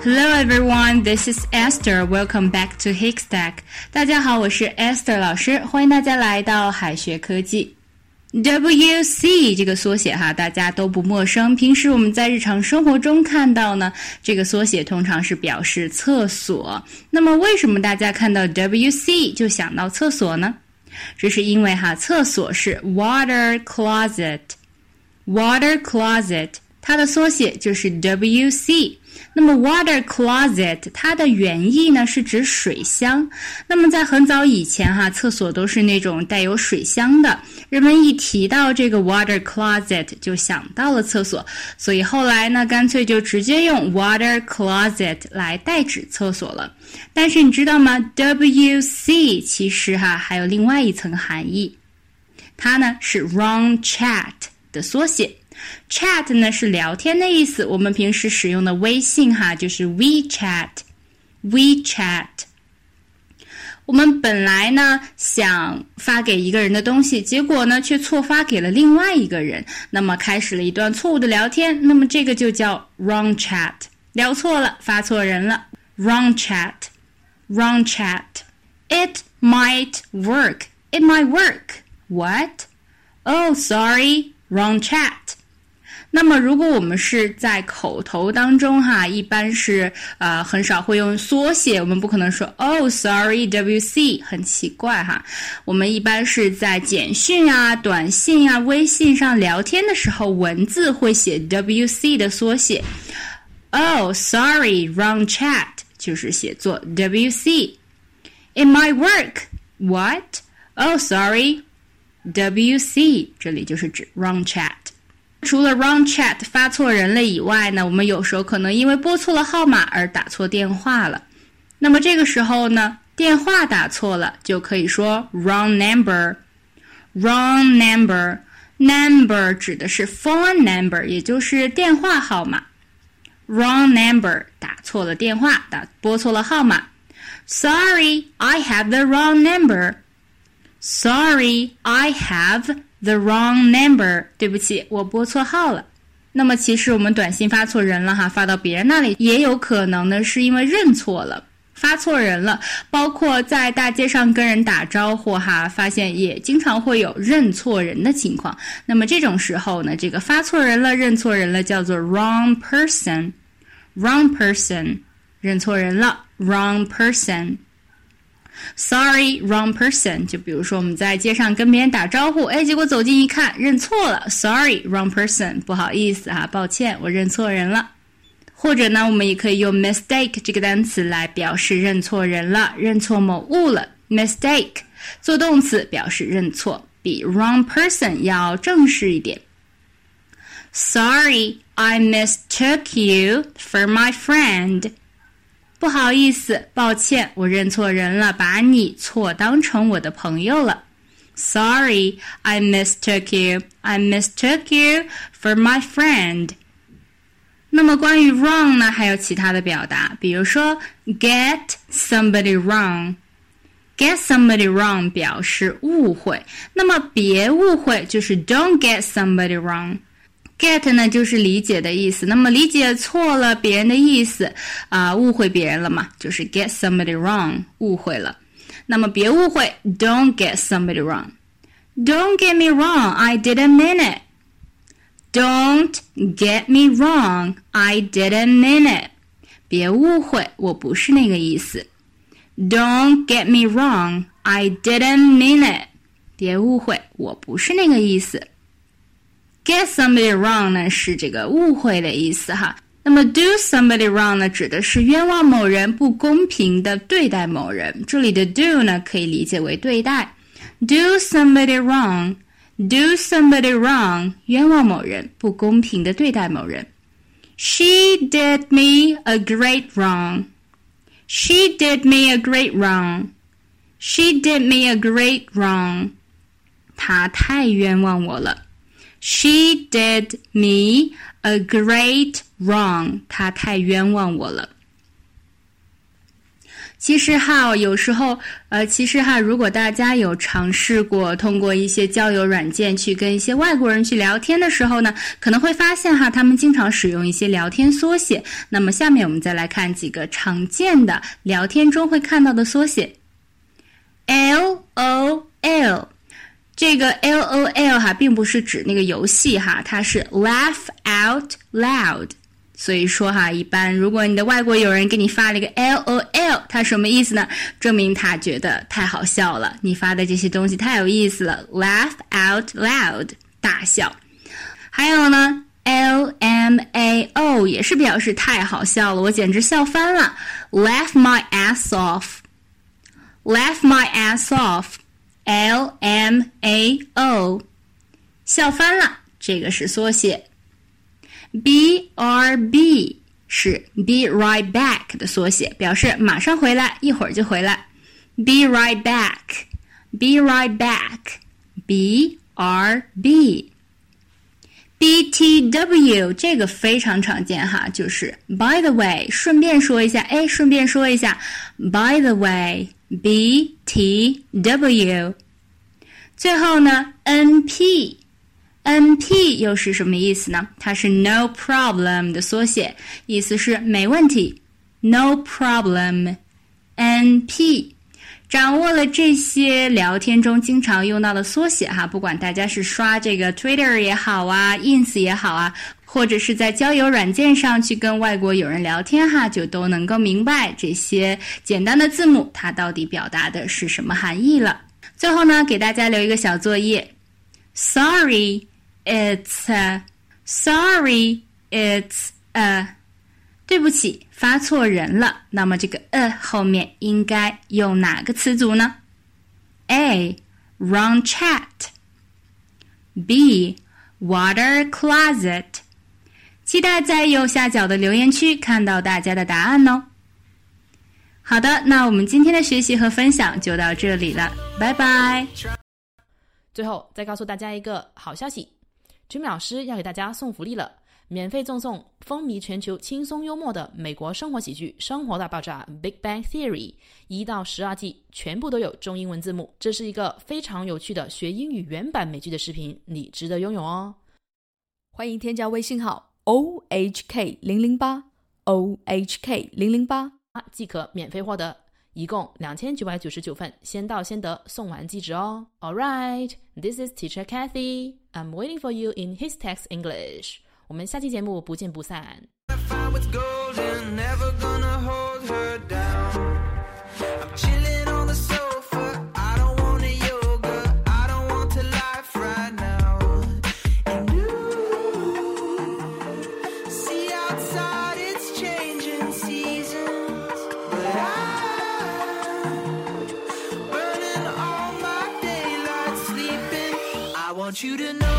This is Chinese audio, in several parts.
Hello everyone, this is Esther. Welcome back to Hickstack. 大家好，我是 Esther 老师，欢迎大家来到海学科技。WC 这个缩写哈，大家都不陌生。平时我们在日常生活中看到呢，这个缩写通常是表示厕所。那么为什么大家看到 WC 就想到厕所呢？这是因为哈，厕所是 water closet，water closet， 它的缩写就是 WC。那么，water closet 它的原意呢是指水箱。那么在很早以前哈，厕所都是那种带有水箱的。人们一提到这个 water closet 就想到了厕所，所以后来呢，干脆就直接用 water closet 来代指厕所了。但是你知道吗？WC 其实哈还有另外一层含义，它呢是 wrong chat 的缩写。Chat 呢是聊天的意思，我们平时使用的微信哈就是 WeChat，WeChat。我们本来呢想发给一个人的东西，结果呢却错发给了另外一个人，那么开始了一段错误的聊天，那么这个就叫 wrong chat，聊错了，发错人了，wrong chat，wrong chat。It might work. It might work. What? Oh, sorry. Wrong chat. 那么，如果我们是在口头当中哈，一般是呃很少会用缩写，我们不可能说 “Oh, sorry, WC”，很奇怪哈。我们一般是在简讯啊、短信啊、微信上聊天的时候，文字会写 WC 的缩写。Oh, sorry, wrong chat，就是写作 WC。It might work. What? Oh, sorry, WC，这里就是指 wrong chat。除了 wrong chat 发错人了以外呢，我们有时候可能因为拨错了号码而打错电话了。那么这个时候呢，电话打错了就可以说 wrong number。wrong number number 指的是 phone number，也就是电话号码。wrong number 打错了电话，打拨错了号码。Sorry, I have the wrong number. Sorry, I have. The wrong number，对不起，我拨错号了。那么其实我们短信发错人了哈，发到别人那里也有可能呢，是因为认错了，发错人了。包括在大街上跟人打招呼哈，发现也经常会有认错人的情况。那么这种时候呢，这个发错人了、认错人了，叫做 wrong person，wrong person，认错人了，wrong person。Sorry, wrong person。就比如说我们在街上跟别人打招呼，哎，结果走近一看认错了。Sorry, wrong person。不好意思哈，抱歉，我认错人了。或者呢，我们也可以用 mistake 这个单词来表示认错人了，认错某物了。Mistake 做动词表示认错，比 wrong person 要正式一点。Sorry, I mistook you for my friend. 不好意思，抱歉，我认错人了，把你错当成我的朋友了。Sorry, I mistook you. I mistook you for my friend. 那么关于 wrong 呢，还有其他的表达，比如说 get somebody wrong。get somebody wrong 表示误会，那么别误会就是 don't get somebody wrong。 Get 呢就是理解的意思，那么理解错了别人的意思啊，误会别人了嘛，就是 get somebody wrong，误会了。那么别误会，don't get somebody wrong。Don't get me wrong, I didn't mean it. Don't get me wrong, I didn't mean it. 别误会，我不是那个意思。Don't get me wrong, I didn't mean it. 别误会，我不是那个意思。Get somebody wrong 呢是这个误会的意思哈。那么 do somebody wrong 呢指的是冤枉某人、不公平的对待某人。这里的 do 呢可以理解为对待。Do somebody wrong，do somebody wrong，冤枉某人，不公平的对待某人。She did me a great wrong. She did me a great wrong. She did me a great wrong. 她太冤枉我了。 She did me a great wrong. 她太冤枉我了。其实哈，有时候，呃，其实哈，如果大家有尝试过通过一些交友软件去跟一些外国人去聊天的时候呢，可能会发现哈，他们经常使用一些聊天缩写。那么下面我们再来看几个常见的聊天中会看到的缩写，L O L。这个 L O L 哈，并不是指那个游戏哈，它是 laugh out loud。所以说哈，一般如果你的外国友人给你发了一个 L O L，它什么意思呢？证明他觉得太好笑了，你发的这些东西太有意思了，laugh out loud，大笑。还有呢，L M A O 也是表示太好笑了，我简直笑翻了，laugh my ass off，laugh my ass off L M A O，笑翻了，这个是缩写。B R B 是 Be right back 的缩写，表示马上回来，一会儿就回来。Be right back, be right back, B R B。B T W 这个非常常见哈，就是 By the way，顺便说一下，哎，顺便说一下，By the way b t w，。最后呢，N P。N P 又是什么意思呢？它是 No problem 的缩写，意思是没问题。No problem。N P 掌握了这些聊天中经常用到的缩写哈，不管大家是刷这个 Twitter 也好啊，Ins 也好啊，或者是在交友软件上去跟外国友人聊天哈，就都能够明白这些简单的字母它到底表达的是什么含义了。最后呢，给大家留一个小作业，Sorry。It's sorry. It's a 对不起，发错人了。那么这个 a 后面应该用哪个词组呢？A wrong chat. B water closet. 期待在右下角的留言区看到大家的答案哦。好的，那我们今天的学习和分享就到这里了，拜拜。最后再告诉大家一个好消息。Jimmy 老师要给大家送福利了，免费赠送风靡全球、轻松幽默的美国生活喜剧《生活大爆炸》（Big Bang Theory） 一到十二季，全部都有中英文字幕。这是一个非常有趣的学英语原版美剧的视频，你值得拥有哦！欢迎添加微信号 o h k 零零八 o h k 零零八，即可免费获得。一共两千九百九十九份，先到先得，送完即止哦。All right, this is Teacher Kathy. I'm waiting for you in his text English. 我们下期节目不见不散。 You to know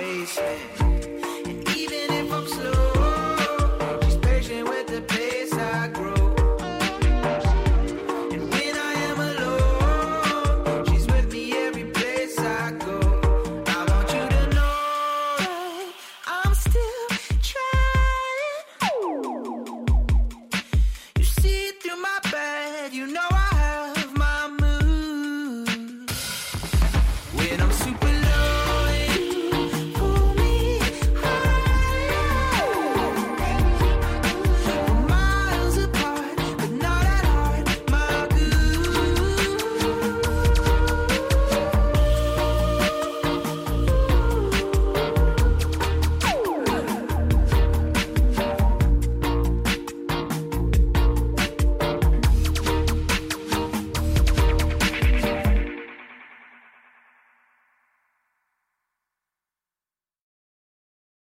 basement.